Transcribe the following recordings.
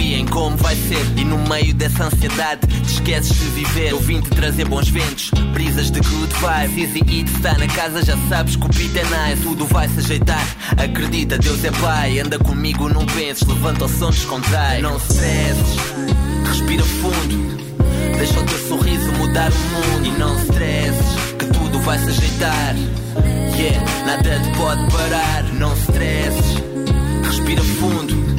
e em como vai ser. E no meio dessa ansiedade, te esqueces de viver. Eu vim te trazer bons ventos, brisas de good vibe. Easy Eat está na casa, já sabes que o beat é nice. Tudo vai se ajeitar, acredita, Deus é pai. Anda comigo, não penses, levanta o som, descontrai. Não stresses, respira fundo. Deixa o teu sorriso mudar o mundo e não stresses, que tudo vai se ajeitar. Yeah, nada te pode parar, não stresses, respira fundo.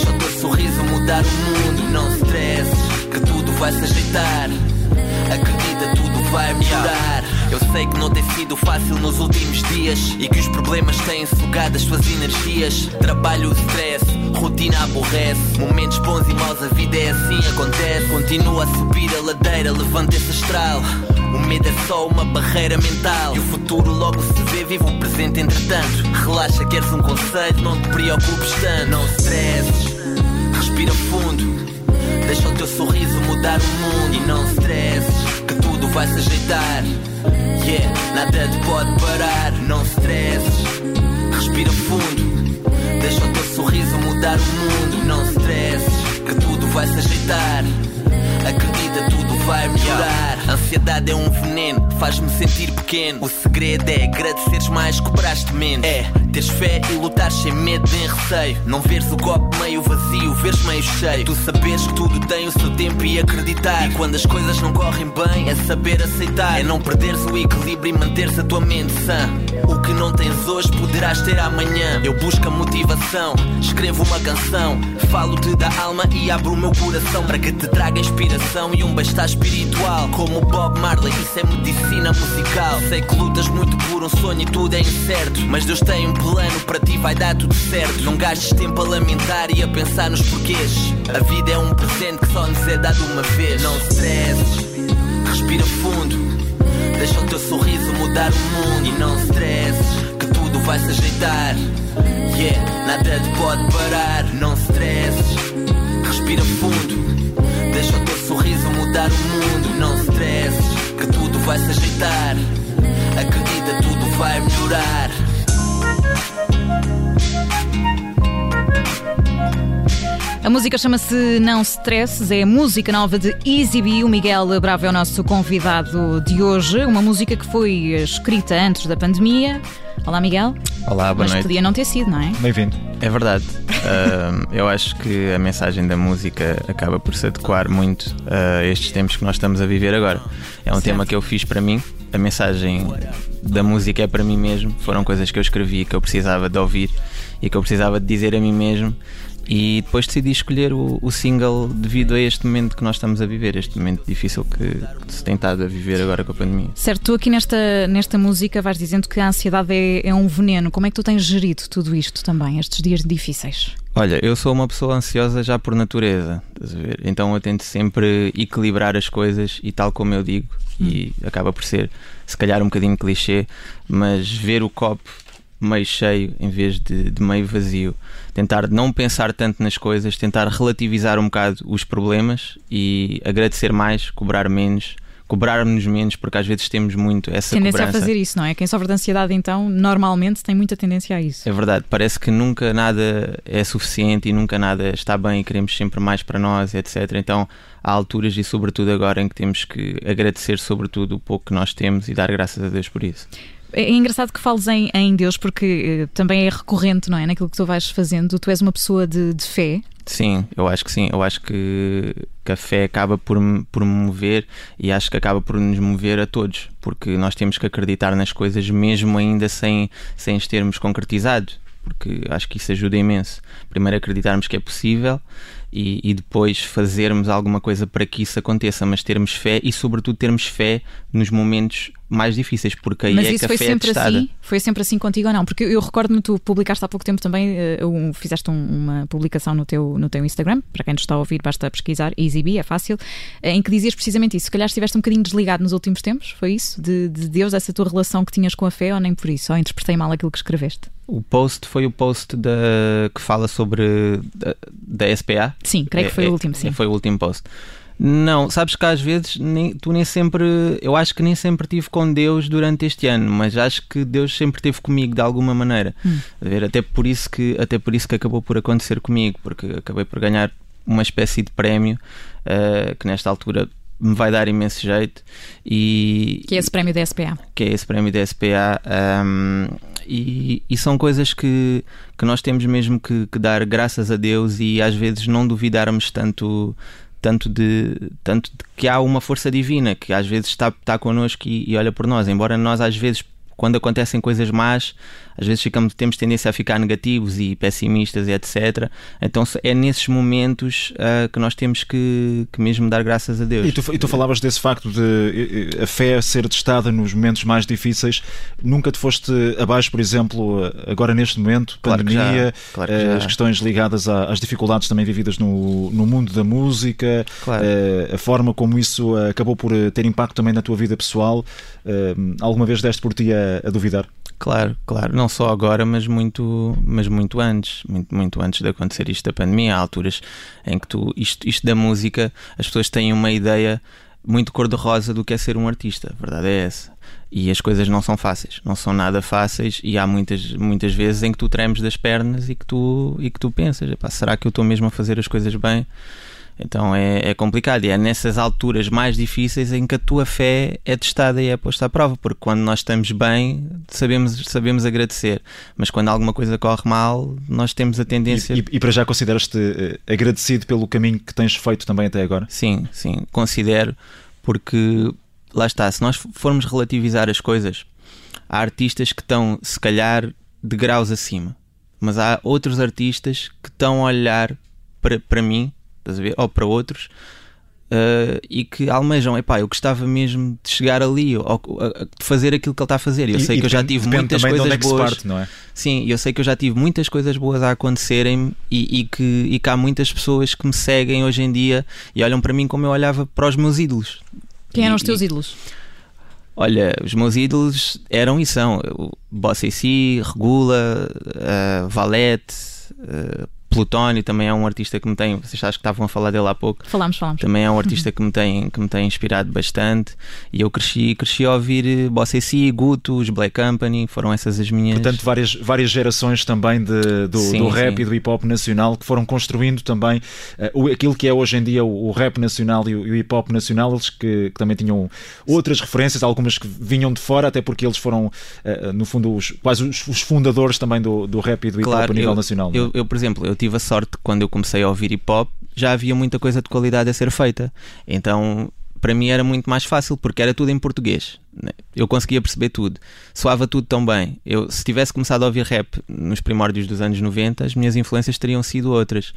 Deixa o teu sorriso mudar o mundo, não stresses, que tudo vai se ajeitar. Acredita, tudo vai melhorar. Eu sei que não tem sido fácil nos últimos dias e que os problemas têm sugado as suas energias. Trabalho, stress, rotina aborrece. Momentos bons e maus, a vida é assim, acontece. Continua a subir a ladeira, levanta esse astral. O medo é só uma barreira mental. E o futuro logo se vê, vive o presente entretanto. Relaxa, queres um conselho, não te preocupes tanto. Não stresses, respira fundo. Deixa o teu sorriso mudar o mundo e não stresses, que tudo vai se ajeitar. Yeah, nada te pode parar, não stresses, respira fundo. Deixa o teu sorriso mudar o mundo, não stresses, que tudo vai se ajeitar. Acredita, tudo vai melhorar. Ansiedade é um veneno, faz-me sentir pequeno. O segredo é agradeceres mais, cobraste menos. É teres fé e lutar sem medo nem receio. Não veres o copo meio vazio, veres meio cheio. Tu saberes que tudo tem o seu tempo e acreditar. E quando as coisas não correm bem, é saber aceitar. É não perderes o equilíbrio e manteres a tua mente sã. O que não tens hoje poderás ter amanhã. Eu busco a motivação, escrevo uma canção, falo-te da alma e abro o meu coração para que te traga inspiração e um bem-estar espiritual. Como Bob Marley, isso é medicina musical. Sei que lutas muito por um sonho e tudo é incerto. Mas Deus tem um plano para ti, vai dar tudo certo. Não gastes tempo a lamentar e a pensar nos porquês. A vida é um presente que só nos é dado uma vez. Não stresses, respira fundo. Deixa o teu sorriso mudar o mundo e não stresses, que tudo vai se ajeitar. Yeah, nada te pode parar, não stresses, respira fundo. Deixa o teu sorriso mudar o mundo, não stresses, que tudo vai se ajeitar. Acredita, tudo vai melhorar. A música chama-se Não Stresses, é a música nova de Easy B. O Miguel Bravo é o nosso convidado de hoje. Uma música que foi escrita antes da pandemia. Olá, Miguel. Olá, boa Mas noite. podia não ter sido, não é? Bem-vindo. É verdade. Ahm, eu acho que a mensagem da música acaba por se adequar muito a estes tempos que nós estamos a viver agora. É um Certo. tema que eu fiz para mim. A mensagem da música é para mim mesmo. Foram coisas que eu escrevi, que eu precisava de ouvir e que eu precisava de dizer a mim mesmo. E depois decidi escolher o, o single devido a este momento que nós estamos a viver, este momento difícil que, que se tem estado a viver agora com a pandemia. Certo, tu aqui nesta, nesta música vais dizendo que a ansiedade é, é um veneno. Como é que tu tens gerido tudo isto também, estes dias difíceis? Olha, eu sou uma pessoa ansiosa já por natureza? Então eu tento sempre equilibrar as coisas e tal como eu digo, e acaba por ser se calhar um bocadinho clichê, mas ver o copo meio cheio em vez de, de meio vazio. Tentar não pensar tanto nas coisas, tentar relativizar um bocado os problemas e agradecer mais, cobrar menos, cobrar-nos menos, porque às vezes temos muito essa tendência cobrança. a fazer isso, não é? Quem sofre de ansiedade, então, normalmente tem muita tendência a isso. É verdade, parece que nunca nada é suficiente e nunca nada está bem e queremos sempre mais para nós, etc. Então há alturas e sobretudo agora em que temos que agradecer sobretudo o pouco que nós temos e dar graças a Deus por isso. É engraçado que fales em, em Deus, porque eh, também é recorrente, não é? Naquilo que tu vais fazendo. Tu és uma pessoa de, de fé. Sim, eu acho que sim. Eu acho que, que a fé acaba por, por me mover e acho que acaba por nos mover a todos, porque nós temos que acreditar nas coisas mesmo ainda sem, sem as termos concretizado, porque acho que isso ajuda imenso. Primeiro acreditarmos que é possível e, e depois fazermos alguma coisa para que isso aconteça, mas termos fé e sobretudo termos fé nos momentos mais difíceis, porque aí Mas é isso que a foi fé é sempre testada. assim? Foi sempre assim contigo ou não? Porque eu recordo-me, tu publicaste há pouco tempo também, eh, um- fizeste um- uma publicação no teu, no teu Instagram, para quem nos está a ouvir, basta pesquisar, EasyBee, é fácil, eh, em que dizias precisamente isso. Se calhar estiveste um bocadinho desligado nos últimos tempos, foi isso? De, de Deus, essa tua relação que tinhas com a fé, ou nem por isso? Ou interpretei mal aquilo que escreveste? O post foi o post da, que fala sobre da, da SPA. Sim, creio que foi É- o é- último, sim. Foi o último post. Não, sabes que às vezes nem, tu nem sempre, eu acho que nem sempre tive com Deus durante este ano, mas acho que Deus sempre esteve comigo de alguma maneira. Hum. ver, até por isso que até por isso que acabou por acontecer comigo, porque acabei por ganhar uma espécie de prémio uh, que nesta altura me vai dar imenso jeito e que é esse prémio da SPA que é esse prémio da SPA um, e, e, são coisas que, que nós temos mesmo que, que, dar graças a Deus e às vezes não duvidarmos tanto tanto de tanto de que há uma força divina que às vezes está, está connosco e, e olha por nós. Embora nós às vezes quando acontecem coisas más, às vezes ficamos, temos tendência a ficar negativos e pessimistas e etc. Então é nesses momentos uh, que nós temos que, que, mesmo dar graças a Deus. E tu, e tu falavas desse facto de a fé ser testada nos momentos mais difíceis. Nunca te foste abaixo, por exemplo, agora neste momento, pandemia, claro que claro as questões ligadas às dificuldades também vividas no, no mundo da música, claro. uh, a forma como isso acabou por ter impacto também na tua vida pessoal. Alguma vez deste por ti a a, duvidar. Claro, claro, não só agora, mas muito, mas muito antes, muito, muito antes de acontecer isto da pandemia, há alturas em que tu, isto, isto da música, as pessoas têm uma ideia muito cor-de-rosa do que é ser um artista, a verdade é essa. E as coisas não são fáceis, não são nada fáceis. E há muitas, muitas vezes em que tu tremes das pernas e que tu, e que tu pensas, será que eu estou mesmo a fazer as coisas bem? Então é, é, complicado e é nessas alturas mais difíceis em que a tua fé é testada e é posta à prova, porque quando nós estamos bem sabemos, sabemos agradecer, mas quando alguma coisa corre mal, nós temos a tendência. E, e, e para já consideras-te uh, agradecido pelo caminho que tens feito também até agora? Sim, sim, considero, porque lá está, se nós formos relativizar as coisas, há artistas que estão, se calhar, de graus acima, mas há outros artistas que estão a olhar para, para mim estás a ver? Ou para outros. Uh, e que almejam, epá, eu gostava mesmo de chegar ali, ou, de fazer aquilo que ele está a fazer. Eu e, sei e que eu já tive muitas coisas é boas. Parte, não é? Sim, eu sei que eu já tive muitas coisas boas a acontecerem e, e, que, e que há muitas pessoas que me seguem hoje em dia e olham para mim como eu olhava para os meus ídolos. Quem eram os teus ídolos? Olha, os meus ídolos eram e são Bossa e Si, Regula, uh, Valete, uh, Plutónio também é um artista que me tem. Vocês acho que estavam a falar dele há pouco. Falámos, falámos. Também é um artista que me tem, que me tem inspirado bastante. E eu cresci, cresci a ouvir eh, Bossa C, Guto, os Black Company, foram essas as minhas. Portanto, várias, várias gerações também de, do, sim, do rap sim. e do hip hop nacional que foram construindo também uh, aquilo que é hoje em dia o, o rap nacional e o, e o, hip hop nacional. Eles que, que, também tinham outras referências, algumas que vinham de fora, até porque eles foram, uh, no fundo, os, quase os, os, fundadores também do, do rap e do hip hop claro, a nível eu, nacional. Eu, eu, por exemplo, eu tive a sorte quando eu comecei a ouvir hip hop já havia muita coisa de qualidade a ser feita. Então para mim era muito mais fácil porque era tudo em português. Né? Eu conseguia perceber tudo. Soava tudo tão bem. Eu, se tivesse começado a ouvir rap nos primórdios dos anos 90, as minhas influências teriam sido outras.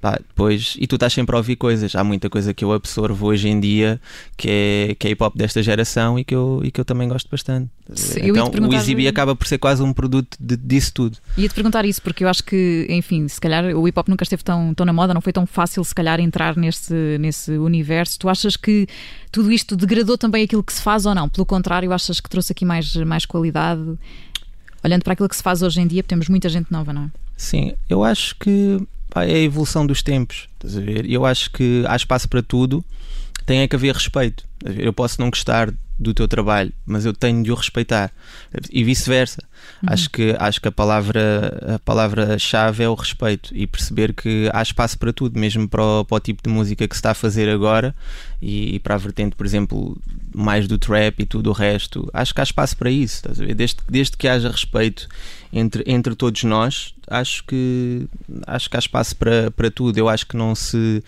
Pá, depois, e tu estás sempre a ouvir coisas. Há muita coisa que eu absorvo hoje em dia que é, que é hip hop desta geração e que eu, e que eu também gosto bastante. Então o Easy acaba por ser quase um produto de, disso tudo. Ia-te perguntar isso porque eu acho que, enfim, se calhar o hip hop nunca esteve tão, tão na moda, não foi tão fácil se calhar entrar nesse, nesse universo. Tu achas que tudo isto degradou também aquilo que se faz ou não? Pelo contrário, achas que trouxe aqui mais, mais qualidade? Olhando para aquilo que se faz hoje em dia, temos muita gente nova, não é? Sim, eu acho que pá, é a evolução dos tempos. Estás a ver? Eu acho que há espaço para tudo, tem é que haver respeito. Eu posso não gostar do teu trabalho, mas eu tenho de o respeitar e vice-versa. Uhum. Acho que acho que a palavra a palavra chave é o respeito e perceber que há espaço para tudo, mesmo para o, para o tipo de música que se está a fazer agora e, e, para a vertente, por exemplo, mais do trap e tudo o resto. Acho que há espaço para isso. Desde, desde que haja respeito entre, entre todos nós, acho que acho que há espaço para, para tudo. Eu acho que não se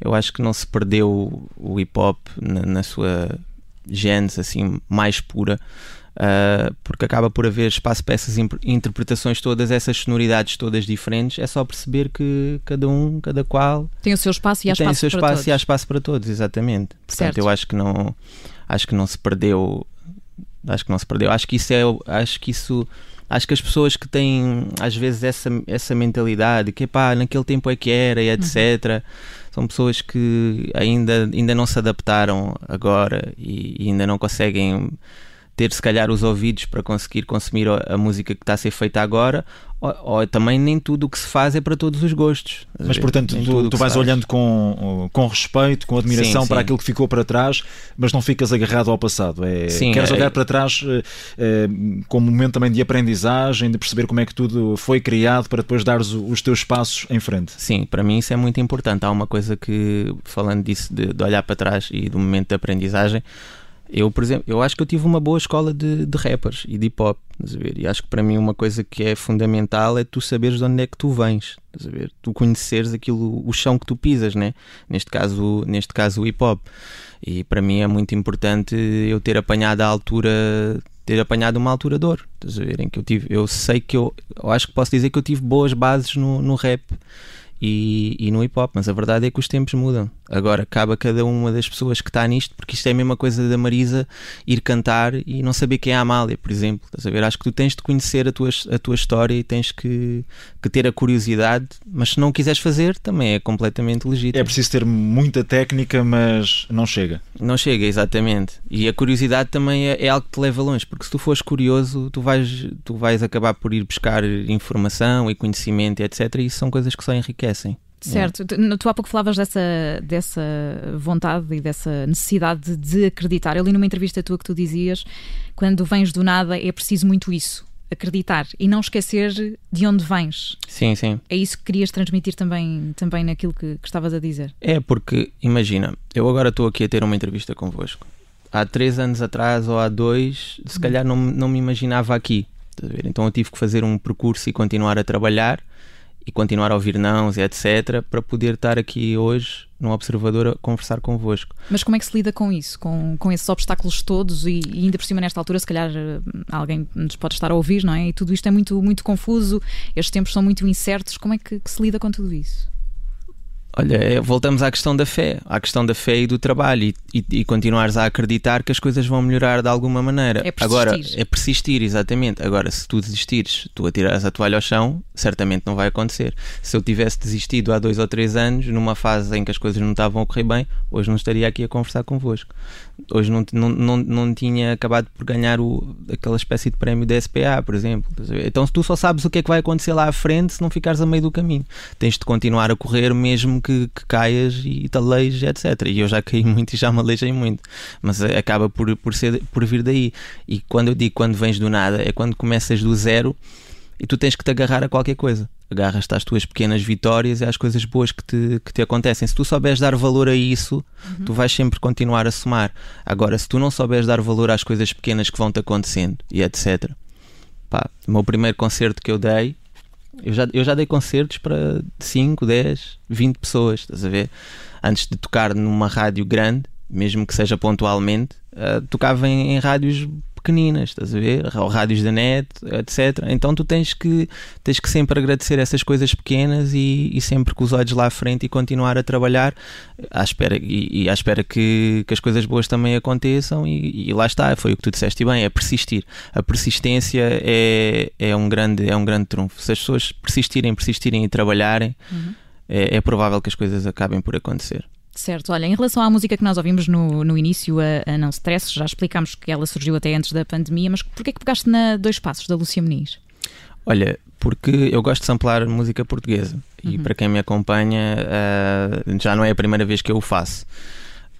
eu acho que não se perdeu o hip hop na, na sua gênese assim mais pura. Uh, porque acaba por haver espaço para essas interpretações todas, essas sonoridades todas diferentes. É só perceber que cada um, cada qual tem o seu espaço e há espaço, espaço para todos. e há espaço para todos, exatamente. Portanto, certo. eu acho que não acho que não se perdeu, acho que não se perdeu. Acho que isso é, acho que isso acho que as pessoas que têm às vezes essa, essa mentalidade que pá, naquele tempo é que era e etc. Uhum. São pessoas que ainda, ainda não se adaptaram agora e, e ainda não conseguem ter se calhar os ouvidos para conseguir consumir a música que está a ser feita agora, ou, ou, também nem tudo o que se faz é para todos os gostos. Mas portanto, tu, tu vais olhando com, com respeito, com admiração sim, para sim. aquilo que ficou para trás, mas não ficas agarrado ao passado. É, sim, queres é, olhar para trás é, como um momento também de aprendizagem, de perceber como é que tudo foi criado para depois dares os teus passos em frente. Sim, para mim isso é muito importante. Há uma coisa que, falando disso, de, de olhar para trás e do momento de aprendizagem, eu, por exemplo, eu acho que eu tive uma boa escola de, de rappers e de hip hop, E acho que para mim uma coisa que é fundamental é tu saberes de onde é que tu vens, Tu conheceres aquilo, o chão que tu pisas, né? Neste caso, neste caso o hip hop. E para mim é muito importante eu ter apanhado a altura, ter apanhado uma altura de ouro, estás a ver? Em que eu tive, eu sei que eu, eu acho que posso dizer que eu tive boas bases no, no rap e, e no hip hop, mas a verdade é que os tempos mudam. Agora cabe a cada uma das pessoas que está nisto, porque isto é a mesma coisa da Marisa ir cantar e não saber quem é a Amália, por exemplo. Estás a ver? Acho que tu tens de conhecer a tua, a tua história e tens que, que ter a curiosidade, mas se não quiseres fazer, também é completamente legítimo. É preciso ter muita técnica, mas não chega. Não chega, exatamente. E a curiosidade também é, é algo que te leva longe, porque se tu fores curioso, tu vais, tu vais acabar por ir buscar informação e conhecimento, etc. E isso são coisas que só enriquecem. Certo, tu, tu há pouco falavas dessa, dessa vontade e dessa necessidade de acreditar. Eu li numa entrevista tua que tu dizias: quando vens do nada é preciso muito isso, acreditar e não esquecer de onde vens. Sim, sim. É isso que querias transmitir também, também naquilo que, que estavas a dizer. É, porque imagina, eu agora estou aqui a ter uma entrevista convosco. Há três anos atrás ou há dois, se hum. calhar não, não me imaginava aqui. Então eu tive que fazer um percurso e continuar a trabalhar e continuar a ouvir nãos e etc. para poder estar aqui hoje no Observador a conversar convosco. Mas como é que se lida com isso? Com, com esses obstáculos todos e, e ainda por cima nesta altura se calhar eh, alguém nos pode estar a ouvir, não é? E tudo isto é muito, muito confuso, estes tempos são muito incertos, como é que, que se lida com tudo isso? Olha, é, voltamos à questão da fé, à questão da fé e do trabalho e, e, e, continuares a acreditar que as coisas vão melhorar de alguma maneira. É persistir. Agora, é persistir, exatamente. Agora, se tu desistires, tu atirares a toalha ao chão, certamente não vai acontecer. Se eu tivesse desistido há dois ou três anos, numa fase em que as coisas não estavam a correr bem, hoje não estaria aqui a conversar convosco. Hoje não, não, não, não tinha acabado por ganhar o, aquela espécie de prémio da SPA, por exemplo. Então, se tu só sabes o que é que vai acontecer lá à frente, se não ficares a meio do caminho, tens de continuar a correr mesmo que, que caias e te aleijes, etc. E eu já caí muito e já me aleijei muito, mas acaba por, por, ser, por vir daí. E quando eu digo quando vens do nada, é quando começas do zero e tu tens que te agarrar a qualquer coisa. Agarras-te às tuas pequenas vitórias e às coisas boas que te, que te acontecem. Se tu souberes dar valor a isso, uhum. tu vais sempre continuar a somar. Agora, se tu não souberes dar valor às coisas pequenas que vão-te acontecendo e etc. Pá, o meu primeiro concerto que eu dei eu já, eu já dei concertos para 5, 10, 20 pessoas, estás a ver? Antes de tocar numa rádio grande, mesmo que seja pontualmente, uh, tocava em, em rádios pequeninas, estás a ver? Ou rádios da net, etc. Então tu tens que, tens que sempre agradecer essas coisas pequenas e, e sempre com os olhos lá à frente e continuar a trabalhar à espera, e, e à espera que, que as coisas boas também aconteçam e, e, lá está, foi o que tu disseste bem, é persistir. A persistência é, é, um, grande, é um grande trunfo. Se as pessoas persistirem, persistirem e trabalharem, uhum. é, é provável que as coisas acabem por acontecer. Certo, olha, em relação à música que nós ouvimos no, no início, a, a Não Stress, já explicámos que ela surgiu até antes da pandemia, mas porquê que pegaste na Dois Passos, da Lúcia Muniz? Olha, porque eu gosto de samplar música portuguesa e uhum. para quem me acompanha uh, já não é a primeira vez que eu o faço.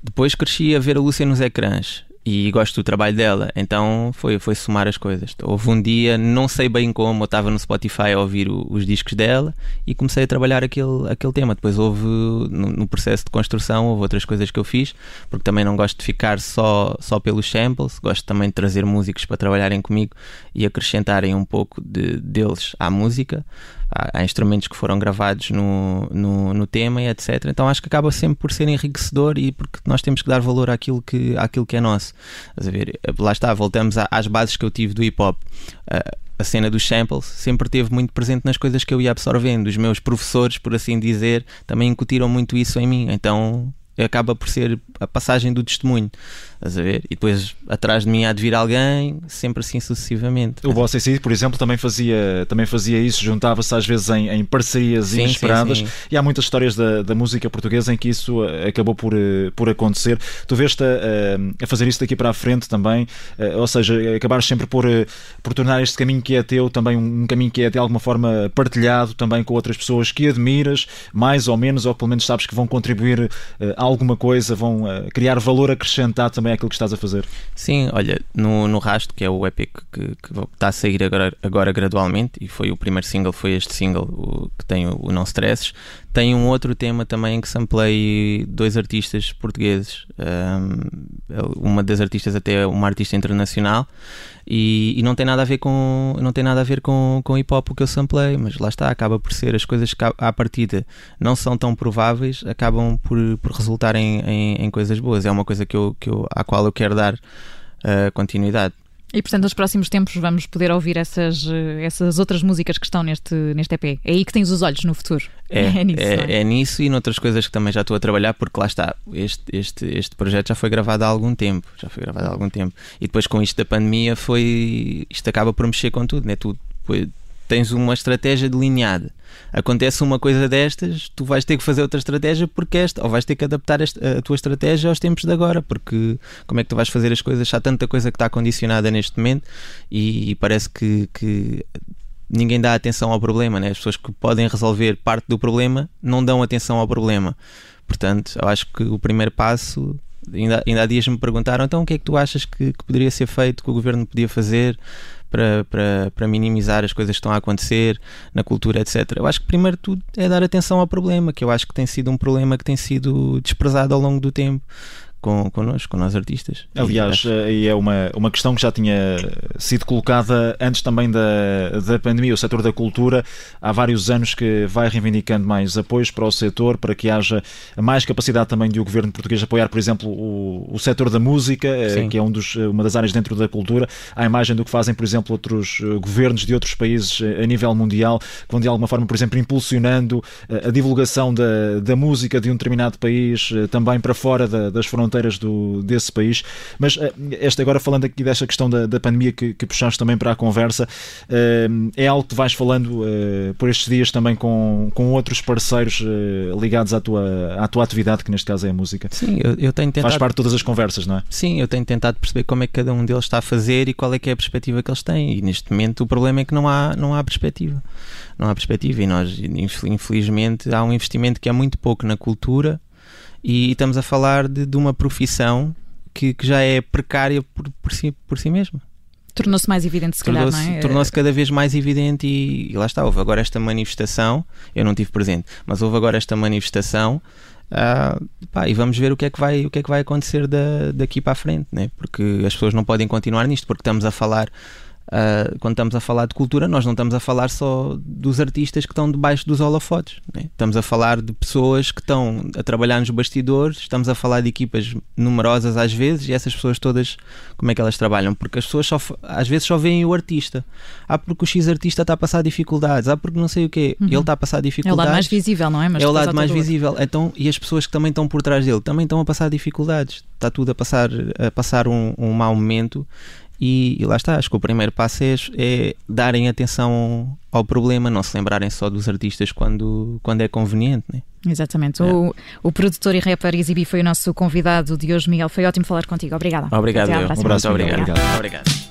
Depois cresci a ver a Lúcia nos ecrãs e gosto do trabalho dela, então foi, foi somar as coisas. Houve um dia, não sei bem como, eu estava no Spotify a ouvir o, os discos dela e comecei a trabalhar aquele, aquele tema. Depois houve, no, no, processo de construção, houve outras coisas que eu fiz, porque também não gosto de ficar só, só pelos samples, gosto também de trazer músicos para trabalharem comigo e acrescentarem um pouco de, deles à música há, instrumentos que foram gravados no, no, no, tema e etc. Então acho que acaba sempre por ser enriquecedor e porque nós temos que dar valor àquilo que, àquilo que é nosso. A ver, lá está, voltamos às bases que eu tive do hip hop. a cena dos samples sempre teve muito presente nas coisas que eu ia absorvendo. Os meus professores, por assim dizer, também incutiram muito isso em mim. Então acaba por ser a passagem do testemunho. Estás a ver? E depois atrás de mim há de vir alguém, sempre assim sucessivamente. O Bossa AC, por exemplo, também fazia, também fazia isso, juntava-se às vezes em, em parcerias sim, inesperadas sim, sim. e há muitas histórias da, da música portuguesa em que isso eh, acabou por, eh, por acontecer. Tu veste a, a fazer isso daqui para a frente também, eh, ou seja, acabares sempre por, por tornar este caminho que é teu também um caminho que é de alguma forma partilhado também com outras pessoas que admiras, mais ou menos, ou pelo menos sabes que vão contribuir alguma coisa, vão criar valor acrescentado também aquilo que estás a fazer. Sim, olha, no, no Rasto, que é o EP que, que, está a sair agora, agora gradualmente, e foi o primeiro single, foi este single o, que tem o, o Não Stresses, tem um outro tema também em que samplei dois artistas portugueses. Um, uma das artistas até é uma artista internacional e, e, não tem nada a ver com não tem nada a ver com, com hip hop o que eu samplei, mas lá está, acaba por ser as coisas que à partida não são tão prováveis, acabam por, por resultar em, em, em coisas boas. É uma coisa que eu, que eu, à qual eu quero dar uh, continuidade. E portanto, nos próximos tempos vamos poder ouvir essas, eh, essas outras músicas que estão neste, neste EP. É aí que tens os olhos no futuro. É, é, nisso, é, é? é nisso e noutras coisas que também já estou a trabalhar, porque lá está, este, este, este projeto já foi gravado há algum tempo. Já foi gravado há algum tempo. E depois com isto da pandemia foi. Isto acaba por mexer com tudo, né? Tu, tens uma estratégia delineada. Acontece uma coisa destas, tu vais ter que fazer outra estratégia porque esta, ou vais ter que adaptar a tua estratégia aos tempos de agora, porque como é que tu vais fazer as coisas? Há tanta coisa que está condicionada neste momento e, e parece que, que ninguém dá atenção ao problema, né? as pessoas que podem resolver parte do problema não dão atenção ao problema. Portanto, eu acho que o primeiro passo ainda, ainda há dias me perguntaram então o que é que tu achas que, que poderia ser feito, que o governo podia fazer para, para, para minimizar as coisas que estão a acontecer na cultura, etc. Eu acho que primeiro tudo é dar atenção ao problema, que eu acho que tem sido um problema que tem sido desprezado ao longo do tempo com, connosco, com nós artistas. Aliás, aí é uma, uma questão que já tinha sido colocada antes também da, da pandemia. O setor da cultura há vários anos que vai reivindicando mais apoios para o setor, para que haja mais capacidade também de o governo português apoiar, por exemplo, o, o setor da música, eh, Sim. que é um dos, uma das áreas dentro da cultura, à imagem do que fazem, por exemplo, outros eh, governos de outros países eh, a nível mundial, que vão de alguma forma, por exemplo, impulsionando a divulgação da, da música de um determinado país também para fora da, das fronteiras fronteiras do, desse país. Mas uh, esta agora falando aqui desta questão da, da pandemia que, que puxaste também para a conversa, uh, é algo que vais falando uh, por estes dias também com, com outros parceiros ligados à tua, à tua atividade, que neste caso é a música. Sim, eu, eu tenho tentado. Faz parte de todas as conversas, não é? Sim, eu tenho tentado perceber como é que cada um deles está a fazer e qual é que é a perspectiva que eles têm. E neste momento o problema é que não há, não há perspectiva. Não há perspectiva e nós, infelizmente, há um investimento que é muito pouco na cultura e estamos a falar de, de uma profissão que, que, já é precária por, por, si, por si mesma. Tornou-se mais evidente, se calhar, não é? Tornou-se cada vez mais evidente e, e, lá está, houve agora esta manifestação, eu não tive presente, mas houve agora esta manifestação uh, pá, e vamos ver o que é que vai, o que é que vai acontecer da, daqui para a frente, né? porque as pessoas não podem continuar nisto, porque estamos a falar Uh, quando estamos a falar de cultura, nós não estamos a falar só dos artistas que estão debaixo dos holofotes. Né? Estamos a falar de pessoas que estão a trabalhar nos bastidores, estamos a falar de equipas numerosas às vezes, e essas pessoas todas, como é que elas trabalham? Porque as pessoas só, às vezes só veem o artista. Ah, porque o X artista está a passar dificuldades, ah, porque não sei o quê. Uhum. Ele está a passar dificuldades. É o lado mais visível, não é? Mas é o lado mais visível. Então, e as pessoas que também estão por trás dele também estão a passar dificuldades. Está tudo a passar, a passar um, um mau momento e, e, lá está, acho que o primeiro passo é, é, darem atenção ao problema, não se lembrarem só dos artistas quando, quando é conveniente. Né? Exatamente. É. O, o produtor e rapper Easy foi o nosso convidado de hoje, Miguel. Foi ótimo falar contigo. Obrigada. Obrigado. Um abraço. Obrigado. obrigado. obrigado.